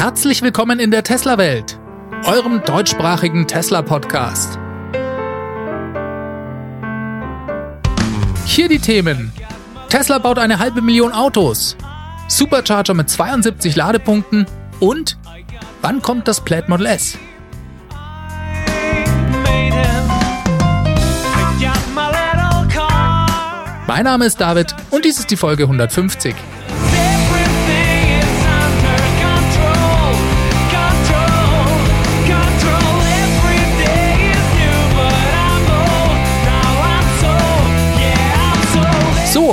Herzlich willkommen in der Tesla-Welt, eurem deutschsprachigen Tesla-Podcast. Hier die Themen. Tesla baut eine halbe Million Autos, Supercharger mit 72 Ladepunkten und wann kommt das Plaid Model S? Mein Name ist David und dies ist die Folge 150.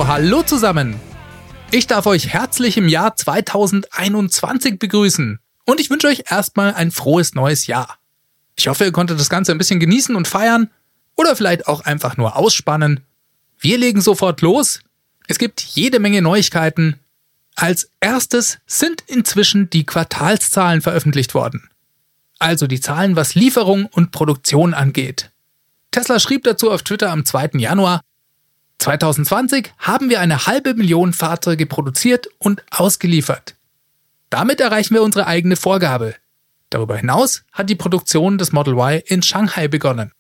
Hallo zusammen. Ich darf euch herzlich im Jahr 2021 begrüßen und ich wünsche euch erstmal ein frohes neues Jahr. Ich hoffe, ihr konntet das Ganze ein bisschen genießen und feiern oder vielleicht auch einfach nur ausspannen. Wir legen sofort los. Es gibt jede Menge Neuigkeiten. Als erstes sind inzwischen die Quartalszahlen veröffentlicht worden. Also die Zahlen, was Lieferung und Produktion angeht. Tesla schrieb dazu auf Twitter am 2. Januar, 2020 haben wir eine halbe Million Fahrzeuge produziert und ausgeliefert. Damit erreichen wir unsere eigene Vorgabe. Darüber hinaus hat die Produktion des Model Y in Shanghai begonnen.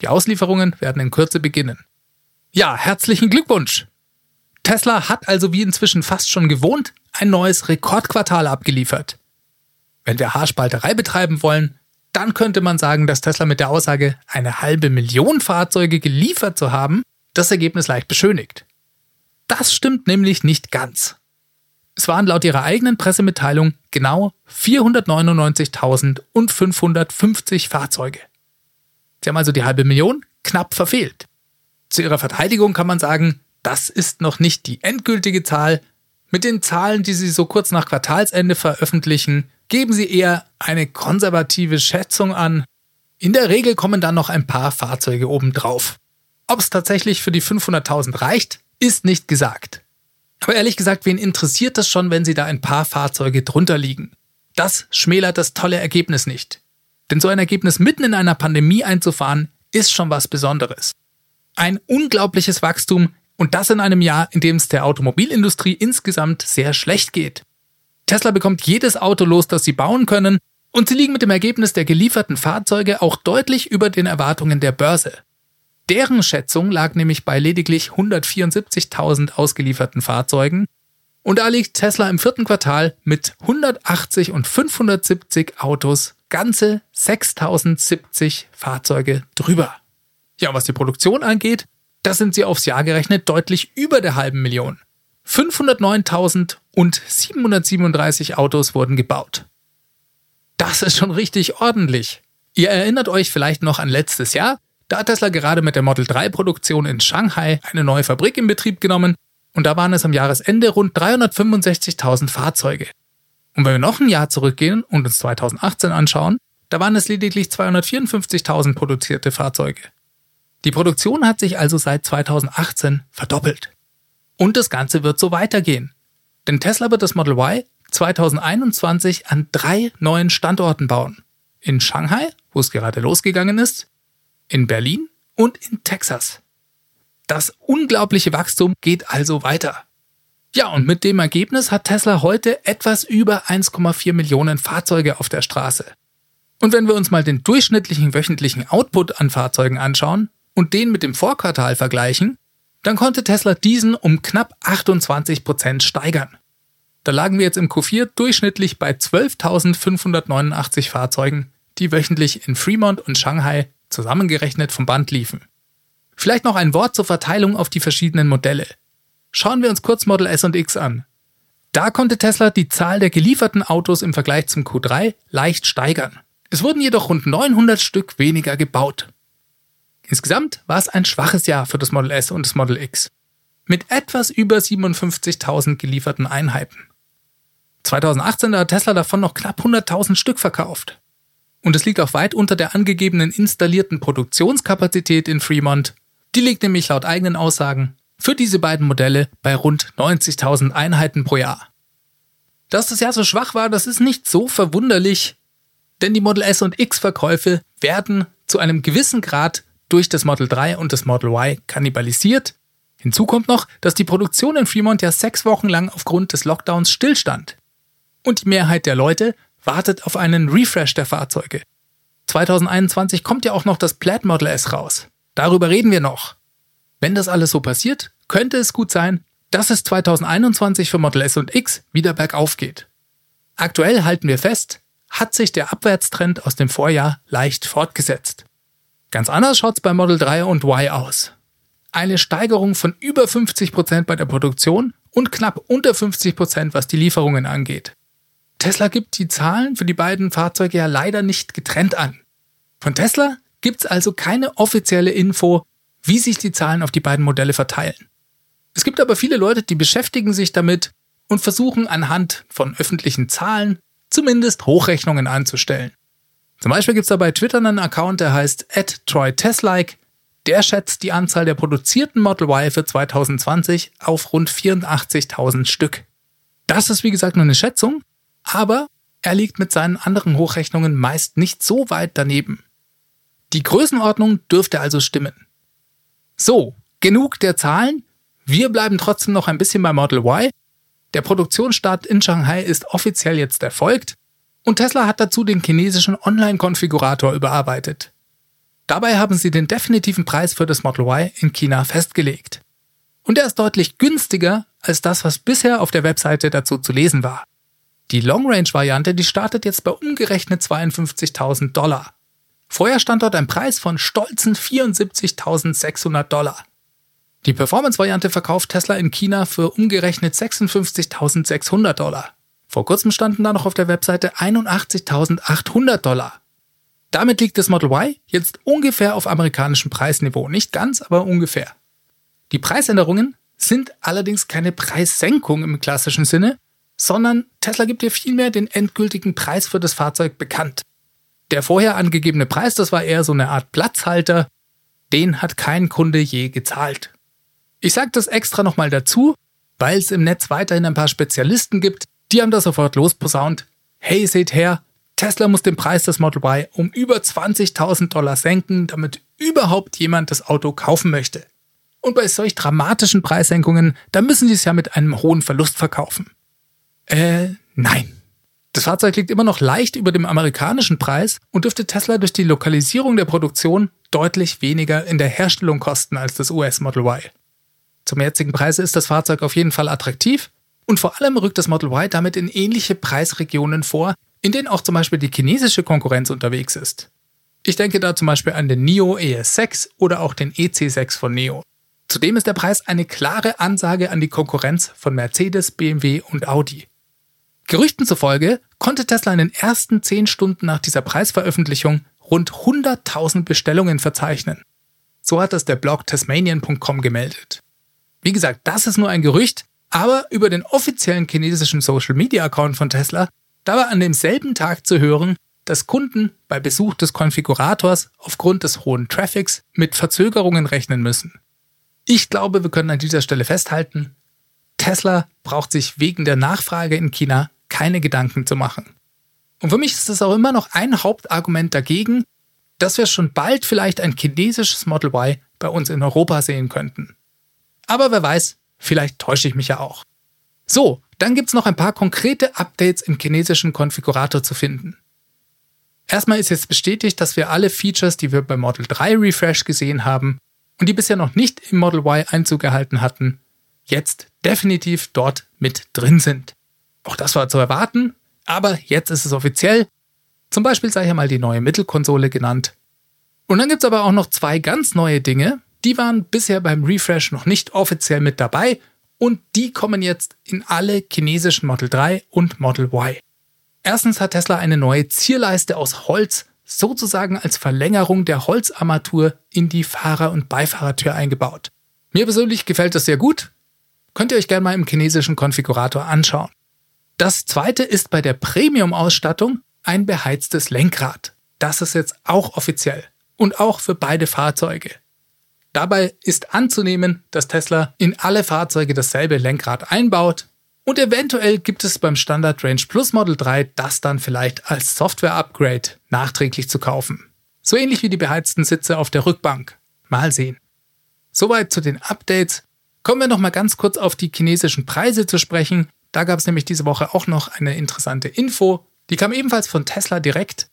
Die Auslieferungen werden in Kürze beginnen. Ja, herzlichen Glückwunsch! Tesla hat also wie inzwischen fast schon gewohnt ein neues Rekordquartal abgeliefert. Wenn wir Haarspalterei betreiben wollen, dann könnte man sagen, dass Tesla mit der Aussage, eine halbe Million Fahrzeuge geliefert zu haben, das Ergebnis leicht beschönigt. Das stimmt nämlich nicht ganz. Es waren laut ihrer eigenen Pressemitteilung genau 499.550 Fahrzeuge. Sie haben also die halbe Million knapp verfehlt. Zu ihrer Verteidigung kann man sagen, das ist noch nicht die endgültige Zahl. Mit den Zahlen, die sie so kurz nach Quartalsende veröffentlichen, geben sie eher eine konservative Schätzung an. In der Regel kommen dann noch ein paar Fahrzeuge obendrauf. Ob es tatsächlich für die 500.000 reicht, ist nicht gesagt. Aber ehrlich gesagt, wen interessiert das schon, wenn sie da ein paar Fahrzeuge drunter liegen? Das schmälert das tolle Ergebnis nicht. Denn so ein Ergebnis mitten in einer Pandemie einzufahren, ist schon was Besonderes. Ein unglaubliches Wachstum und das in einem Jahr, in dem es der Automobilindustrie insgesamt sehr schlecht geht. Tesla bekommt jedes Auto los, das sie bauen können, und sie liegen mit dem Ergebnis der gelieferten Fahrzeuge auch deutlich über den Erwartungen der Börse. Deren Schätzung lag nämlich bei lediglich 174.000 ausgelieferten Fahrzeugen und da liegt Tesla im vierten Quartal mit 180 und 570 Autos ganze 6070 Fahrzeuge drüber. Ja, was die Produktion angeht, da sind sie aufs Jahr gerechnet deutlich über der halben Million. 509.000 und 737 Autos wurden gebaut. Das ist schon richtig ordentlich. Ihr erinnert euch vielleicht noch an letztes Jahr, da hat Tesla gerade mit der Model 3 Produktion in Shanghai eine neue Fabrik in Betrieb genommen und da waren es am Jahresende rund 365.000 Fahrzeuge. Und wenn wir noch ein Jahr zurückgehen und uns 2018 anschauen, da waren es lediglich 254.000 produzierte Fahrzeuge. Die Produktion hat sich also seit 2018 verdoppelt. Und das Ganze wird so weitergehen. Denn Tesla wird das Model Y 2021 an drei neuen Standorten bauen. In Shanghai, wo es gerade losgegangen ist, in Berlin und in Texas. Das unglaubliche Wachstum geht also weiter. Ja, und mit dem Ergebnis hat Tesla heute etwas über 1,4 Millionen Fahrzeuge auf der Straße. Und wenn wir uns mal den durchschnittlichen wöchentlichen Output an Fahrzeugen anschauen und den mit dem Vorquartal vergleichen, dann konnte Tesla diesen um knapp 28 Prozent steigern. Da lagen wir jetzt im Q4 durchschnittlich bei 12.589 Fahrzeugen, die wöchentlich in Fremont und Shanghai zusammengerechnet vom Band liefen. Vielleicht noch ein Wort zur Verteilung auf die verschiedenen Modelle. Schauen wir uns kurz Model S und X an. Da konnte Tesla die Zahl der gelieferten Autos im Vergleich zum Q3 leicht steigern. Es wurden jedoch rund 900 Stück weniger gebaut. Insgesamt war es ein schwaches Jahr für das Model S und das Model X. Mit etwas über 57.000 gelieferten Einheiten. 2018 hat Tesla davon noch knapp 100.000 Stück verkauft. Und es liegt auch weit unter der angegebenen installierten Produktionskapazität in Fremont. Die liegt nämlich laut eigenen Aussagen für diese beiden Modelle bei rund 90.000 Einheiten pro Jahr. Dass das Jahr so schwach war, das ist nicht so verwunderlich, denn die Model S und X Verkäufe werden zu einem gewissen Grad durch das Model 3 und das Model Y kannibalisiert. Hinzu kommt noch, dass die Produktion in Fremont ja sechs Wochen lang aufgrund des Lockdowns stillstand. Und die Mehrheit der Leute wartet auf einen Refresh der Fahrzeuge. 2021 kommt ja auch noch das Plaid Model S raus. Darüber reden wir noch. Wenn das alles so passiert, könnte es gut sein, dass es 2021 für Model S und X wieder bergauf geht. Aktuell halten wir fest, hat sich der Abwärtstrend aus dem Vorjahr leicht fortgesetzt. Ganz anders schaut's bei Model 3 und Y aus. Eine Steigerung von über 50% bei der Produktion und knapp unter 50%, was die Lieferungen angeht. Tesla gibt die Zahlen für die beiden Fahrzeuge ja leider nicht getrennt an. Von Tesla gibt's also keine offizielle Info, wie sich die Zahlen auf die beiden Modelle verteilen. Es gibt aber viele Leute, die beschäftigen sich damit und versuchen anhand von öffentlichen Zahlen zumindest Hochrechnungen anzustellen. Zum Beispiel gibt es da bei Twitter einen Account, der heißt @troyteslike. Der schätzt die Anzahl der produzierten Model Y für 2020 auf rund 84.000 Stück. Das ist wie gesagt nur eine Schätzung, aber er liegt mit seinen anderen Hochrechnungen meist nicht so weit daneben. Die Größenordnung dürfte also stimmen. So, genug der Zahlen. Wir bleiben trotzdem noch ein bisschen bei Model Y. Der Produktionsstart in Shanghai ist offiziell jetzt erfolgt und Tesla hat dazu den chinesischen Online-Konfigurator überarbeitet. Dabei haben sie den definitiven Preis für das Model Y in China festgelegt. Und er ist deutlich günstiger als das, was bisher auf der Webseite dazu zu lesen war. Die Long-Range-Variante, die startet jetzt bei umgerechnet 52.000 Dollar. Vorher stand dort ein Preis von stolzen 74.600 Dollar. Die Performance-Variante verkauft Tesla in China für umgerechnet 56.600 Dollar. Vor kurzem standen da noch auf der Webseite 81.800 Dollar. Damit liegt das Model Y jetzt ungefähr auf amerikanischem Preisniveau. Nicht ganz, aber ungefähr. Die Preisänderungen sind allerdings keine Preissenkung im klassischen Sinne, sondern Tesla gibt dir vielmehr den endgültigen Preis für das Fahrzeug bekannt. Der vorher angegebene Preis, das war eher so eine Art Platzhalter, den hat kein Kunde je gezahlt. Ich sage das extra nochmal dazu, weil es im Netz weiterhin ein paar Spezialisten gibt, die haben da sofort losposaunt. Hey, seht her, Tesla muss den Preis des Model Y um über 20.000 Dollar senken, damit überhaupt jemand das Auto kaufen möchte. Und bei solch dramatischen Preissenkungen, da müssen sie es ja mit einem hohen Verlust verkaufen. Äh, nein. Das Fahrzeug liegt immer noch leicht über dem amerikanischen Preis und dürfte Tesla durch die Lokalisierung der Produktion deutlich weniger in der Herstellung kosten als das US Model Y. Zum jetzigen Preis ist das Fahrzeug auf jeden Fall attraktiv und vor allem rückt das Model Y damit in ähnliche Preisregionen vor, in denen auch zum Beispiel die chinesische Konkurrenz unterwegs ist. Ich denke da zum Beispiel an den NIO ES6 oder auch den EC6 von NIO. Zudem ist der Preis eine klare Ansage an die Konkurrenz von Mercedes, BMW und Audi. Gerüchten zufolge konnte Tesla in den ersten 10 Stunden nach dieser Preisveröffentlichung rund 100.000 Bestellungen verzeichnen. So hat das der Blog tasmanian.com gemeldet. Wie gesagt, das ist nur ein Gerücht, aber über den offiziellen chinesischen Social Media Account von Tesla, da war an demselben Tag zu hören, dass Kunden bei Besuch des Konfigurators aufgrund des hohen Traffics mit Verzögerungen rechnen müssen. Ich glaube, wir können an dieser Stelle festhalten, Tesla braucht sich wegen der Nachfrage in China keine Gedanken zu machen. Und für mich ist das auch immer noch ein Hauptargument dagegen, dass wir schon bald vielleicht ein chinesisches Model Y bei uns in Europa sehen könnten. Aber wer weiß, vielleicht täusche ich mich ja auch. So, dann gibt es noch ein paar konkrete Updates im chinesischen Konfigurator zu finden. Erstmal ist jetzt bestätigt, dass wir alle Features, die wir beim Model 3 Refresh gesehen haben und die bisher noch nicht im Model Y Einzug gehalten hatten, jetzt definitiv dort mit drin sind. Auch das war zu erwarten, aber jetzt ist es offiziell. Zum Beispiel sei hier mal die neue Mittelkonsole genannt. Und dann gibt es aber auch noch zwei ganz neue Dinge, die waren bisher beim Refresh noch nicht offiziell mit dabei und die kommen jetzt in alle chinesischen Model 3 und Model Y. Erstens hat Tesla eine neue Zierleiste aus Holz sozusagen als Verlängerung der Holzarmatur in die Fahrer- und Beifahrertür eingebaut. Mir persönlich gefällt das sehr gut, Könnt ihr euch gerne mal im chinesischen Konfigurator anschauen. Das zweite ist bei der Premium-Ausstattung ein beheiztes Lenkrad. Das ist jetzt auch offiziell und auch für beide Fahrzeuge. Dabei ist anzunehmen, dass Tesla in alle Fahrzeuge dasselbe Lenkrad einbaut und eventuell gibt es beim Standard Range Plus Model 3 das dann vielleicht als Software-Upgrade nachträglich zu kaufen. So ähnlich wie die beheizten Sitze auf der Rückbank. Mal sehen. Soweit zu den Updates. Kommen wir noch mal ganz kurz auf die chinesischen Preise zu sprechen. Da gab es nämlich diese Woche auch noch eine interessante Info. Die kam ebenfalls von Tesla direkt.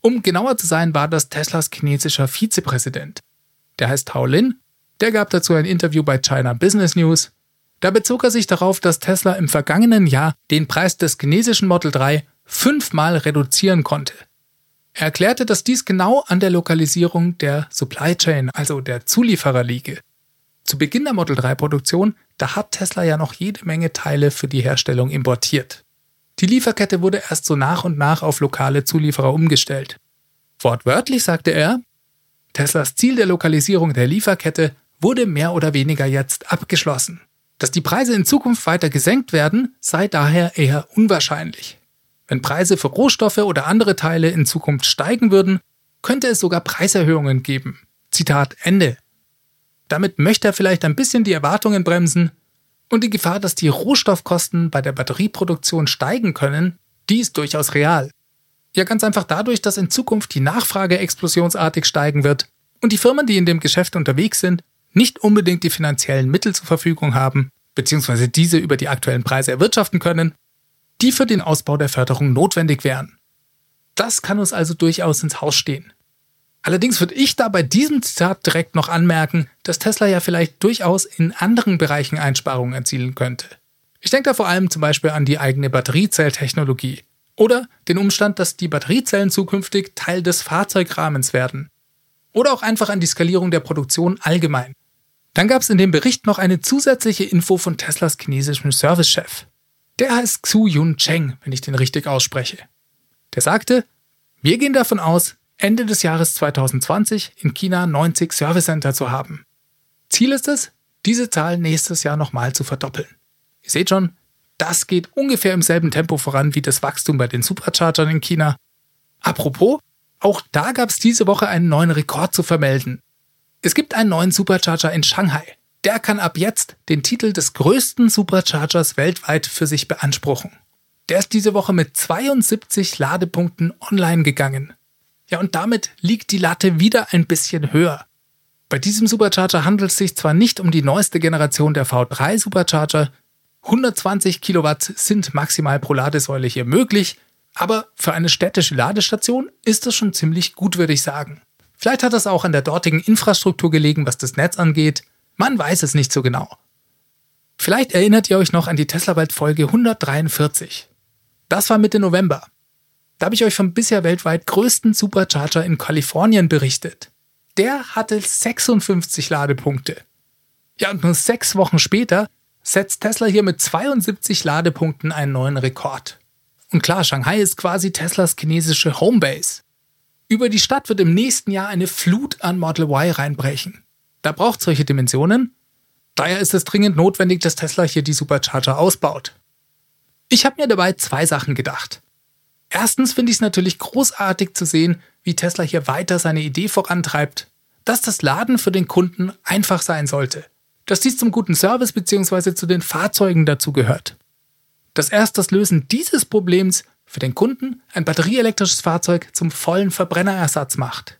Um genauer zu sein, war das Teslas chinesischer Vizepräsident. Der heißt Tao Lin. Der gab dazu ein Interview bei China Business News. Da bezog er sich darauf, dass Tesla im vergangenen Jahr den Preis des chinesischen Model 3 fünfmal reduzieren konnte. Er erklärte, dass dies genau an der Lokalisierung der Supply Chain, also der Zulieferer, liege. Zu Beginn der Model 3 Produktion, da hat Tesla ja noch jede Menge Teile für die Herstellung importiert. Die Lieferkette wurde erst so nach und nach auf lokale Zulieferer umgestellt. Wortwörtlich sagte er, Teslas Ziel der Lokalisierung der Lieferkette wurde mehr oder weniger jetzt abgeschlossen. Dass die Preise in Zukunft weiter gesenkt werden, sei daher eher unwahrscheinlich. Wenn Preise für Rohstoffe oder andere Teile in Zukunft steigen würden, könnte es sogar Preiserhöhungen geben. Zitat Ende. Damit möchte er vielleicht ein bisschen die Erwartungen bremsen und die Gefahr, dass die Rohstoffkosten bei der Batterieproduktion steigen können, die ist durchaus real. Ja, ganz einfach dadurch, dass in Zukunft die Nachfrage explosionsartig steigen wird und die Firmen, die in dem Geschäft unterwegs sind, nicht unbedingt die finanziellen Mittel zur Verfügung haben, beziehungsweise diese über die aktuellen Preise erwirtschaften können, die für den Ausbau der Förderung notwendig wären. Das kann uns also durchaus ins Haus stehen. Allerdings würde ich da bei diesem Zitat direkt noch anmerken, dass Tesla ja vielleicht durchaus in anderen Bereichen Einsparungen erzielen könnte. Ich denke da vor allem zum Beispiel an die eigene Batteriezelltechnologie oder den Umstand, dass die Batteriezellen zukünftig Teil des Fahrzeugrahmens werden. Oder auch einfach an die Skalierung der Produktion allgemein. Dann gab es in dem Bericht noch eine zusätzliche Info von Teslas chinesischem Servicechef. Der heißt Xu Yun Cheng, wenn ich den richtig ausspreche. Der sagte, wir gehen davon aus, Ende des Jahres 2020 in China 90 Service Center zu haben. Ziel ist es, diese Zahl nächstes Jahr nochmal zu verdoppeln. Ihr seht schon, das geht ungefähr im selben Tempo voran wie das Wachstum bei den Superchargern in China. Apropos, auch da gab es diese Woche einen neuen Rekord zu vermelden. Es gibt einen neuen Supercharger in Shanghai der kann ab jetzt den Titel des größten Superchargers weltweit für sich beanspruchen. Der ist diese Woche mit 72 Ladepunkten online gegangen. Ja, und damit liegt die Latte wieder ein bisschen höher. Bei diesem Supercharger handelt es sich zwar nicht um die neueste Generation der V3 Supercharger, 120 Kilowatt sind maximal pro Ladesäule hier möglich, aber für eine städtische Ladestation ist das schon ziemlich gut, würde ich sagen. Vielleicht hat das auch an der dortigen Infrastruktur gelegen, was das Netz angeht, man weiß es nicht so genau. Vielleicht erinnert ihr euch noch an die Tesla-Welt-Folge 143. Das war Mitte November. Da habe ich euch vom bisher weltweit größten Supercharger in Kalifornien berichtet. Der hatte 56 Ladepunkte. Ja, und nur sechs Wochen später setzt Tesla hier mit 72 Ladepunkten einen neuen Rekord. Und klar, Shanghai ist quasi Teslas chinesische Homebase. Über die Stadt wird im nächsten Jahr eine Flut an Model Y reinbrechen. Da braucht solche Dimensionen. Daher ist es dringend notwendig, dass Tesla hier die Supercharger ausbaut. Ich habe mir dabei zwei Sachen gedacht. Erstens finde ich es natürlich großartig zu sehen, wie Tesla hier weiter seine Idee vorantreibt, dass das Laden für den Kunden einfach sein sollte, dass dies zum guten Service bzw. zu den Fahrzeugen dazugehört. Dass erst das Lösen dieses Problems für den Kunden ein batterieelektrisches Fahrzeug zum vollen Verbrennerersatz macht.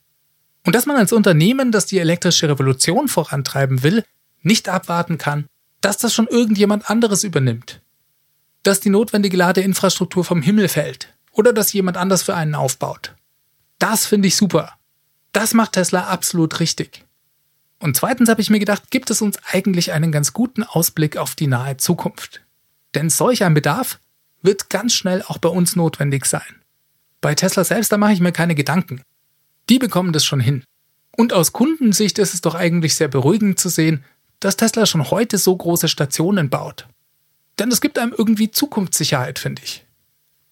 Und dass man als Unternehmen, das die elektrische Revolution vorantreiben will, nicht abwarten kann, dass das schon irgendjemand anderes übernimmt. Dass die notwendige Ladeinfrastruktur vom Himmel fällt oder dass jemand anders für einen aufbaut. Das finde ich super. Das macht Tesla absolut richtig. Und zweitens habe ich mir gedacht, gibt es uns eigentlich einen ganz guten Ausblick auf die nahe Zukunft. Denn solch ein Bedarf wird ganz schnell auch bei uns notwendig sein. Bei Tesla selbst, da mache ich mir keine Gedanken. Die bekommen das schon hin. Und aus Kundensicht ist es doch eigentlich sehr beruhigend zu sehen, dass Tesla schon heute so große Stationen baut. Denn es gibt einem irgendwie Zukunftssicherheit, finde ich.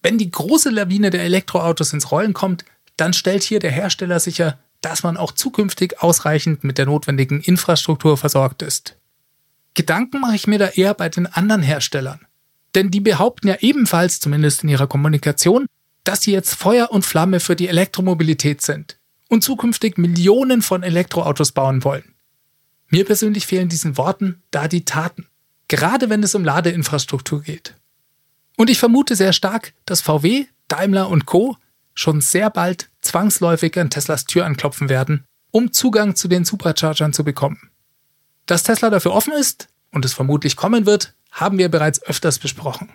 Wenn die große Lawine der Elektroautos ins Rollen kommt, dann stellt hier der Hersteller sicher, dass man auch zukünftig ausreichend mit der notwendigen Infrastruktur versorgt ist. Gedanken mache ich mir da eher bei den anderen Herstellern. Denn die behaupten ja ebenfalls, zumindest in ihrer Kommunikation, dass sie jetzt Feuer und Flamme für die Elektromobilität sind und zukünftig Millionen von Elektroautos bauen wollen. Mir persönlich fehlen diesen Worten da die Taten, gerade wenn es um Ladeinfrastruktur geht. Und ich vermute sehr stark, dass VW, Daimler und Co. schon sehr bald zwangsläufig an Teslas Tür anklopfen werden, um Zugang zu den Superchargern zu bekommen. Dass Tesla dafür offen ist und es vermutlich kommen wird, haben wir bereits öfters besprochen.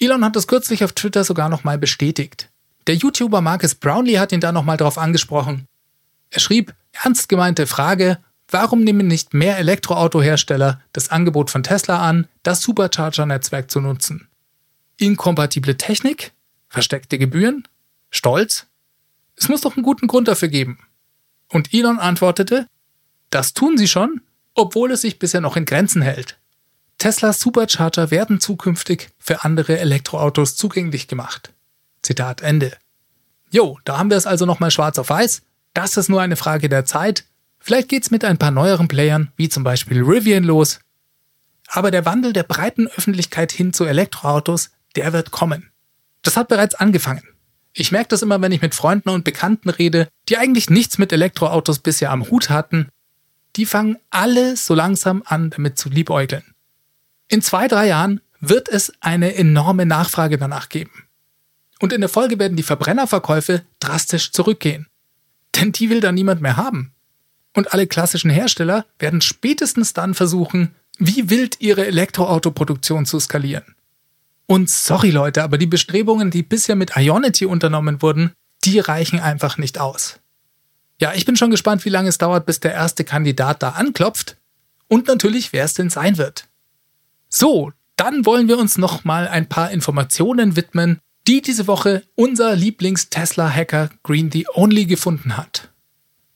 Elon hat das kürzlich auf Twitter sogar nochmal bestätigt. Der YouTuber Marcus Brownlee hat ihn da nochmal drauf angesprochen. Er schrieb, ernst gemeinte Frage, warum nehmen nicht mehr Elektroautohersteller das Angebot von Tesla an, das Supercharger-Netzwerk zu nutzen? Inkompatible Technik? Versteckte Gebühren? Stolz? Es muss doch einen guten Grund dafür geben. Und Elon antwortete, das tun sie schon, obwohl es sich bisher noch in Grenzen hält. Teslas Supercharger werden zukünftig für andere Elektroautos zugänglich gemacht. Zitat Ende. Jo, da haben wir es also nochmal schwarz auf weiß. Das ist nur eine Frage der Zeit. Vielleicht geht's mit ein paar neueren Playern, wie zum Beispiel Rivian, los. Aber der Wandel der breiten Öffentlichkeit hin zu Elektroautos, der wird kommen. Das hat bereits angefangen. Ich merke das immer, wenn ich mit Freunden und Bekannten rede, die eigentlich nichts mit Elektroautos bisher am Hut hatten. Die fangen alle so langsam an, damit zu liebäugeln. In zwei, drei Jahren wird es eine enorme Nachfrage danach geben. Und in der Folge werden die Verbrennerverkäufe drastisch zurückgehen. Denn die will da niemand mehr haben. Und alle klassischen Hersteller werden spätestens dann versuchen, wie wild ihre Elektroautoproduktion zu skalieren. Und sorry Leute, aber die Bestrebungen, die bisher mit Ionity unternommen wurden, die reichen einfach nicht aus. Ja, ich bin schon gespannt, wie lange es dauert, bis der erste Kandidat da anklopft. Und natürlich, wer es denn sein wird. So, dann wollen wir uns noch mal ein paar Informationen widmen, die diese Woche unser Lieblings-Tesla-Hacker Green the Only gefunden hat.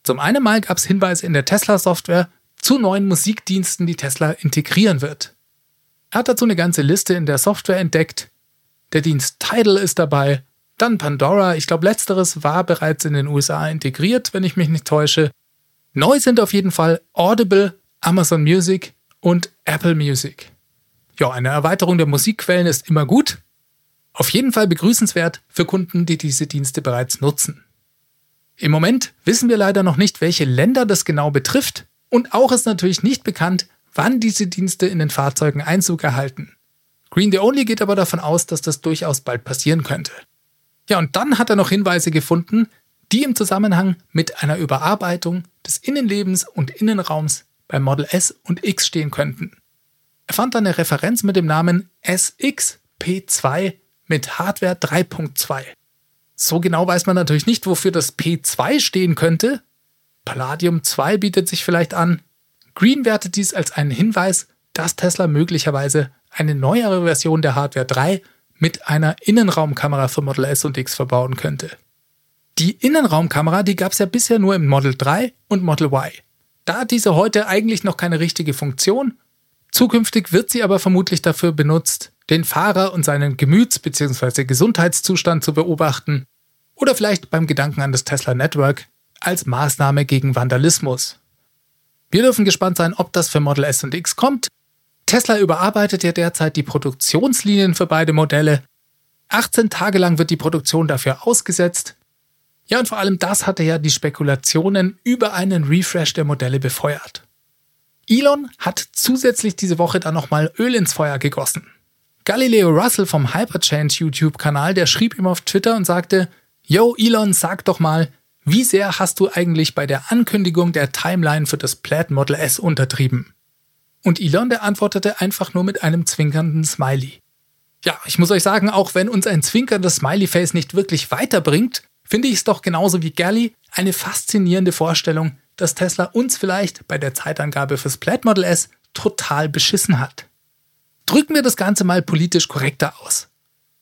Zum einen mal gab es Hinweise in der Tesla-Software zu neuen Musikdiensten, die Tesla integrieren wird. Er hat dazu eine ganze Liste in der Software entdeckt. Der Dienst Tidal ist dabei, dann Pandora, ich glaube letzteres war bereits in den USA integriert, wenn ich mich nicht täusche. Neu sind auf jeden Fall Audible, Amazon Music und Apple Music. Ja, eine Erweiterung der Musikquellen ist immer gut. Auf jeden Fall begrüßenswert für Kunden, die diese Dienste bereits nutzen. Im Moment wissen wir leider noch nicht, welche Länder das genau betrifft und auch ist natürlich nicht bekannt, wann diese Dienste in den Fahrzeugen Einzug erhalten. Green the Only geht aber davon aus, dass das durchaus bald passieren könnte. Ja, und dann hat er noch Hinweise gefunden, die im Zusammenhang mit einer Überarbeitung des Innenlebens und Innenraums bei Model S und X stehen könnten. Er fand eine Referenz mit dem Namen SXP2 mit Hardware 3.2. So genau weiß man natürlich nicht, wofür das P2 stehen könnte. Palladium 2 bietet sich vielleicht an. Green wertet dies als einen Hinweis, dass Tesla möglicherweise eine neuere Version der Hardware 3 mit einer Innenraumkamera für Model S und X verbauen könnte. Die Innenraumkamera, die gab es ja bisher nur im Model 3 und Model Y. Da hat diese heute eigentlich noch keine richtige Funktion Zukünftig wird sie aber vermutlich dafür benutzt, den Fahrer und seinen Gemüts- bzw. Gesundheitszustand zu beobachten oder vielleicht beim Gedanken an das Tesla Network als Maßnahme gegen Vandalismus. Wir dürfen gespannt sein, ob das für Model S und X kommt. Tesla überarbeitet ja derzeit die Produktionslinien für beide Modelle. 18 Tage lang wird die Produktion dafür ausgesetzt. Ja, und vor allem das hatte ja die Spekulationen über einen Refresh der Modelle befeuert. Elon hat zusätzlich diese Woche dann nochmal Öl ins Feuer gegossen. Galileo Russell vom Hyperchange YouTube-Kanal, der schrieb ihm auf Twitter und sagte, Yo Elon, sag doch mal, wie sehr hast du eigentlich bei der Ankündigung der Timeline für das Plaid Model S untertrieben? Und Elon, der antwortete einfach nur mit einem zwinkernden Smiley. Ja, ich muss euch sagen, auch wenn uns ein zwinkerndes Smiley-Face nicht wirklich weiterbringt, finde ich es doch genauso wie Gally eine faszinierende Vorstellung, dass Tesla uns vielleicht bei der Zeitangabe fürs Plaid Model S total beschissen hat. Drücken wir das Ganze mal politisch korrekter aus.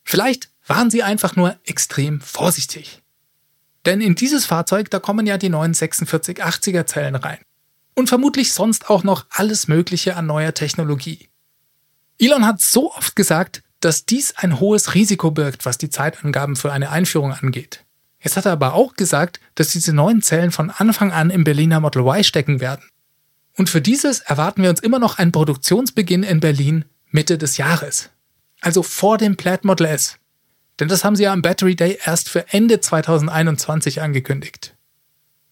Vielleicht waren sie einfach nur extrem vorsichtig. Denn in dieses Fahrzeug, da kommen ja die neuen 4680er Zellen rein. Und vermutlich sonst auch noch alles Mögliche an neuer Technologie. Elon hat so oft gesagt, dass dies ein hohes Risiko birgt, was die Zeitangaben für eine Einführung angeht. Jetzt hat er aber auch gesagt, dass diese neuen Zellen von Anfang an im Berliner Model Y stecken werden. Und für dieses erwarten wir uns immer noch einen Produktionsbeginn in Berlin Mitte des Jahres. Also vor dem Plaid Model S. Denn das haben sie ja am Battery Day erst für Ende 2021 angekündigt.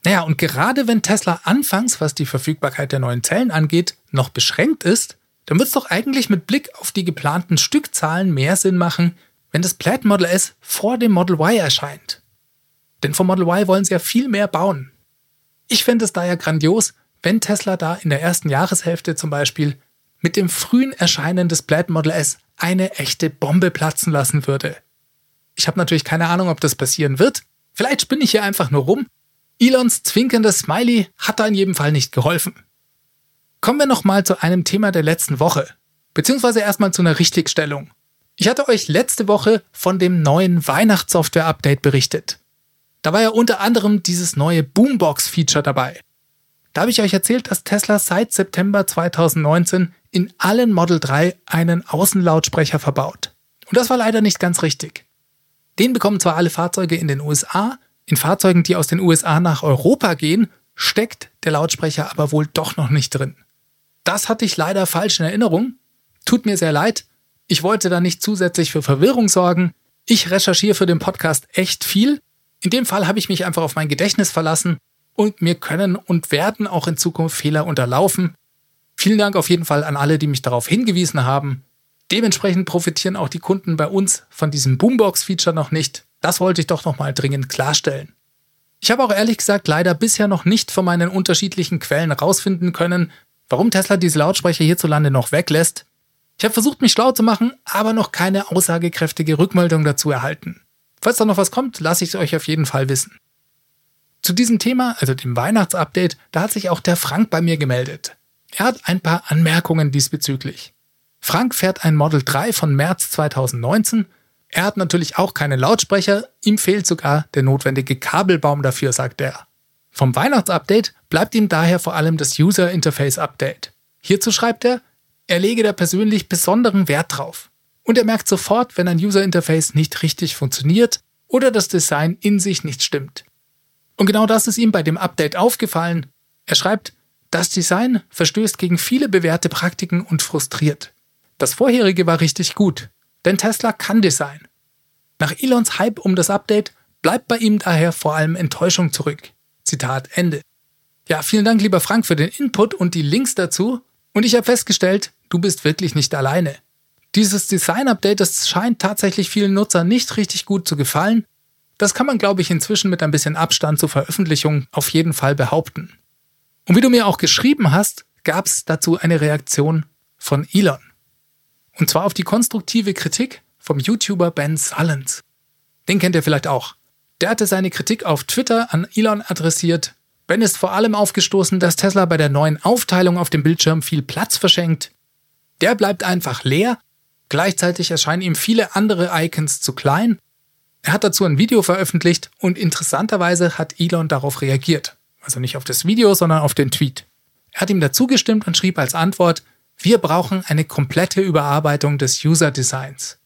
Naja, und gerade wenn Tesla anfangs, was die Verfügbarkeit der neuen Zellen angeht, noch beschränkt ist, dann wird es doch eigentlich mit Blick auf die geplanten Stückzahlen mehr Sinn machen, wenn das Plaid Model S vor dem Model Y erscheint. Denn vom Model Y wollen sie ja viel mehr bauen. Ich fände es daher grandios, wenn Tesla da in der ersten Jahreshälfte zum Beispiel mit dem frühen Erscheinen des Plaid Model S eine echte Bombe platzen lassen würde. Ich habe natürlich keine Ahnung, ob das passieren wird. Vielleicht spinne ich hier einfach nur rum. Elons zwinkendes Smiley hat da in jedem Fall nicht geholfen. Kommen wir nochmal zu einem Thema der letzten Woche. Beziehungsweise erstmal zu einer Richtigstellung. Ich hatte euch letzte Woche von dem neuen Weihnachtssoftware-Update berichtet. Da war ja unter anderem dieses neue Boombox-Feature dabei. Da habe ich euch erzählt, dass Tesla seit September 2019 in allen Model 3 einen Außenlautsprecher verbaut. Und das war leider nicht ganz richtig. Den bekommen zwar alle Fahrzeuge in den USA, in Fahrzeugen, die aus den USA nach Europa gehen, steckt der Lautsprecher aber wohl doch noch nicht drin. Das hatte ich leider falsch in Erinnerung. Tut mir sehr leid. Ich wollte da nicht zusätzlich für Verwirrung sorgen. Ich recherchiere für den Podcast echt viel. In dem Fall habe ich mich einfach auf mein Gedächtnis verlassen und mir können und werden auch in Zukunft Fehler unterlaufen. Vielen Dank auf jeden Fall an alle, die mich darauf hingewiesen haben. Dementsprechend profitieren auch die Kunden bei uns von diesem Boombox-Feature noch nicht. Das wollte ich doch nochmal dringend klarstellen. Ich habe auch ehrlich gesagt leider bisher noch nicht von meinen unterschiedlichen Quellen herausfinden können, warum Tesla diese Lautsprecher hierzulande noch weglässt. Ich habe versucht, mich schlau zu machen, aber noch keine aussagekräftige Rückmeldung dazu erhalten. Falls da noch was kommt, lasse ich es euch auf jeden Fall wissen. Zu diesem Thema, also dem Weihnachtsupdate, da hat sich auch der Frank bei mir gemeldet. Er hat ein paar Anmerkungen diesbezüglich. Frank fährt ein Model 3 von März 2019. Er hat natürlich auch keine Lautsprecher, ihm fehlt sogar der notwendige Kabelbaum dafür, sagt er. Vom Weihnachtsupdate bleibt ihm daher vor allem das User Interface Update. Hierzu schreibt er, er lege da persönlich besonderen Wert drauf. Und er merkt sofort, wenn ein User Interface nicht richtig funktioniert oder das Design in sich nicht stimmt. Und genau das ist ihm bei dem Update aufgefallen. Er schreibt, das Design verstößt gegen viele bewährte Praktiken und frustriert. Das vorherige war richtig gut, denn Tesla kann Design. Nach Elons Hype um das Update bleibt bei ihm daher vor allem Enttäuschung zurück. Zitat Ende. Ja, vielen Dank, lieber Frank, für den Input und die Links dazu. Und ich habe festgestellt, du bist wirklich nicht alleine. Dieses Design-Update, das scheint tatsächlich vielen Nutzern nicht richtig gut zu gefallen. Das kann man, glaube ich, inzwischen mit ein bisschen Abstand zur Veröffentlichung auf jeden Fall behaupten. Und wie du mir auch geschrieben hast, gab es dazu eine Reaktion von Elon. Und zwar auf die konstruktive Kritik vom YouTuber Ben Sullens. Den kennt ihr vielleicht auch. Der hatte seine Kritik auf Twitter an Elon adressiert. Ben ist vor allem aufgestoßen, dass Tesla bei der neuen Aufteilung auf dem Bildschirm viel Platz verschenkt. Der bleibt einfach leer. Gleichzeitig erscheinen ihm viele andere Icons zu klein. Er hat dazu ein Video veröffentlicht und interessanterweise hat Elon darauf reagiert. Also nicht auf das Video, sondern auf den Tweet. Er hat ihm dazu gestimmt und schrieb als Antwort, wir brauchen eine komplette Überarbeitung des User Designs.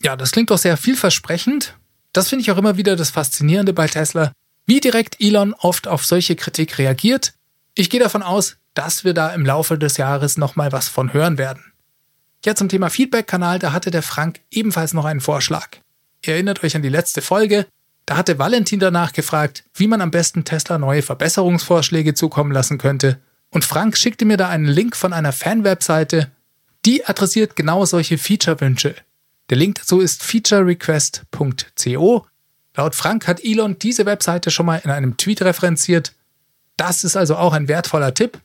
Ja, das klingt doch sehr vielversprechend. Das finde ich auch immer wieder das Faszinierende bei Tesla, wie direkt Elon oft auf solche Kritik reagiert. Ich gehe davon aus, dass wir da im Laufe des Jahres nochmal was von hören werden. Ja, zum Thema Feedback-Kanal, da hatte der Frank ebenfalls noch einen Vorschlag. Ihr erinnert euch an die letzte Folge, da hatte Valentin danach gefragt, wie man am besten Tesla neue Verbesserungsvorschläge zukommen lassen könnte und Frank schickte mir da einen Link von einer Fan-Webseite, die adressiert genau solche Feature-Wünsche. Der Link dazu ist featurerequest.co. Laut Frank hat Elon diese Webseite schon mal in einem Tweet referenziert. Das ist also auch ein wertvoller Tipp.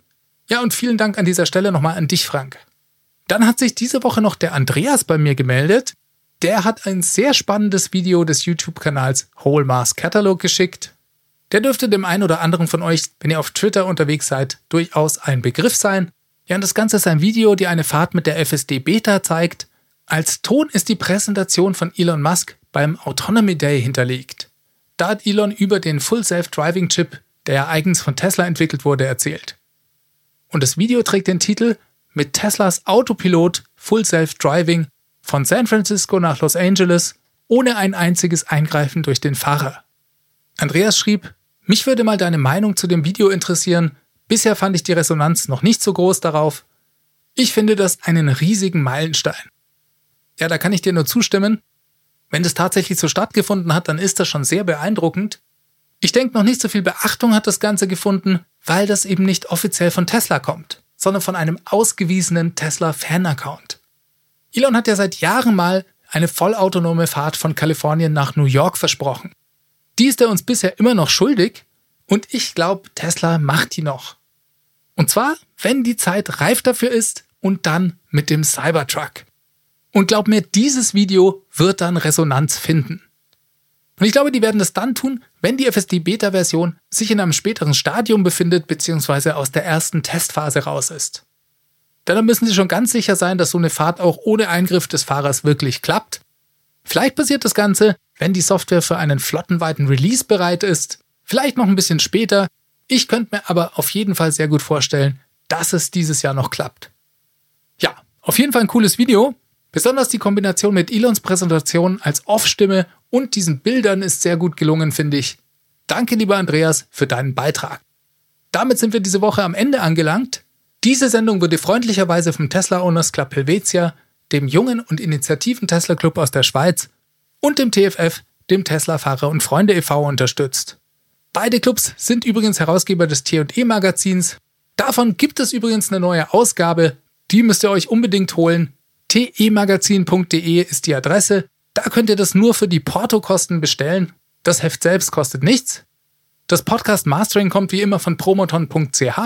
Ja, und vielen Dank an dieser Stelle nochmal an dich, Frank. Dann hat sich diese Woche noch der Andreas bei mir gemeldet. Der hat ein sehr spannendes Video des YouTube-Kanals Whole Mars Catalog geschickt. Der dürfte dem einen oder anderen von euch, wenn ihr auf Twitter unterwegs seid, durchaus ein Begriff sein. Ja, und das Ganze ist ein Video, die eine Fahrt mit der FSD Beta zeigt. Als Ton ist die Präsentation von Elon Musk beim Autonomy Day hinterlegt. Da hat Elon über den Full Self-Driving Chip, der ja eigens von Tesla entwickelt wurde, erzählt. Und das Video trägt den Titel Mit Teslas Autopilot Full Self-Driving von San Francisco nach Los Angeles ohne ein einziges Eingreifen durch den Fahrer. Andreas schrieb, mich würde mal deine Meinung zu dem Video interessieren. Bisher fand ich die Resonanz noch nicht so groß darauf. Ich finde das einen riesigen Meilenstein. Ja, da kann ich dir nur zustimmen. Wenn das tatsächlich so stattgefunden hat, dann ist das schon sehr beeindruckend. Ich denke, noch nicht so viel Beachtung hat das Ganze gefunden, weil das eben nicht offiziell von Tesla kommt, sondern von einem ausgewiesenen Tesla-Fan-Account. Elon hat ja seit Jahren mal eine vollautonome Fahrt von Kalifornien nach New York versprochen. Die ist er uns bisher immer noch schuldig und ich glaube, Tesla macht die noch. Und zwar, wenn die Zeit reif dafür ist und dann mit dem Cybertruck. Und glaub mir, dieses Video wird dann Resonanz finden. Und ich glaube, die werden das dann tun, wenn die FSD-Beta-Version sich in einem späteren Stadium befindet bzw. aus der ersten Testphase raus ist. Denn dann müssen sie schon ganz sicher sein, dass so eine Fahrt auch ohne Eingriff des Fahrers wirklich klappt. Vielleicht passiert das Ganze, wenn die Software für einen flottenweiten Release bereit ist, vielleicht noch ein bisschen später. Ich könnte mir aber auf jeden Fall sehr gut vorstellen, dass es dieses Jahr noch klappt. Ja, auf jeden Fall ein cooles Video. Besonders die Kombination mit Elons Präsentation als Off-Stimme und diesen Bildern ist sehr gut gelungen, finde ich. Danke, lieber Andreas, für deinen Beitrag. Damit sind wir diese Woche am Ende angelangt. Diese Sendung wurde freundlicherweise vom Tesla Owners Club Helvetia, dem jungen und initiativen Tesla Club aus der Schweiz und dem TFF, dem Tesla Fahrer und Freunde e.V. unterstützt. Beide Clubs sind übrigens Herausgeber des T&E Magazins. Davon gibt es übrigens eine neue Ausgabe, die müsst ihr euch unbedingt holen. temagazin.de ist die Adresse. Da könnt ihr das nur für die Portokosten bestellen. Das Heft selbst kostet nichts. Das Podcast Mastering kommt wie immer von promoton.ch.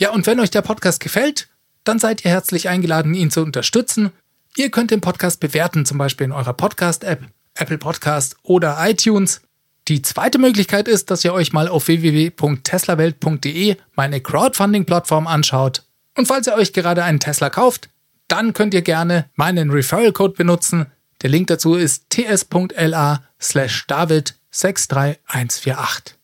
Ja, und wenn euch der Podcast gefällt, dann seid ihr herzlich eingeladen, ihn zu unterstützen. Ihr könnt den Podcast bewerten, zum Beispiel in eurer Podcast-App, Apple Podcast oder iTunes. Die zweite Möglichkeit ist, dass ihr euch mal auf www.teslawelt.de meine Crowdfunding-Plattform anschaut. Und falls ihr euch gerade einen Tesla kauft, dann könnt ihr gerne meinen Referral-Code benutzen. Der Link dazu ist ts.la slash david 63148.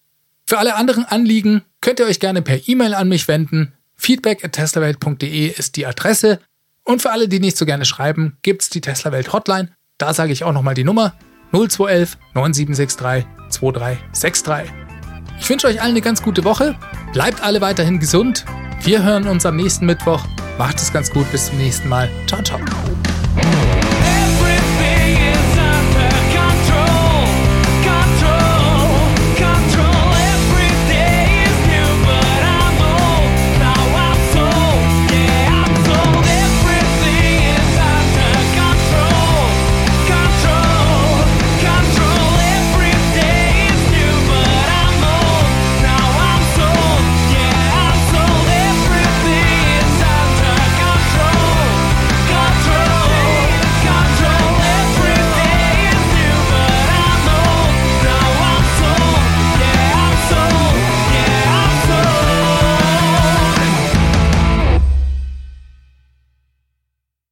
Für alle anderen Anliegen könnt ihr euch gerne per E-Mail an mich wenden. Feedback at teslawelt.de ist die Adresse. Und für alle, die nicht so gerne schreiben, gibt's die Teslawelt Hotline. Da sage ich auch nochmal die Nummer 0211 9763 2363. Ich wünsche euch allen eine ganz gute Woche. Bleibt alle weiterhin gesund. Wir hören uns am nächsten Mittwoch. Macht es ganz gut. Bis zum nächsten Mal. Ciao, ciao.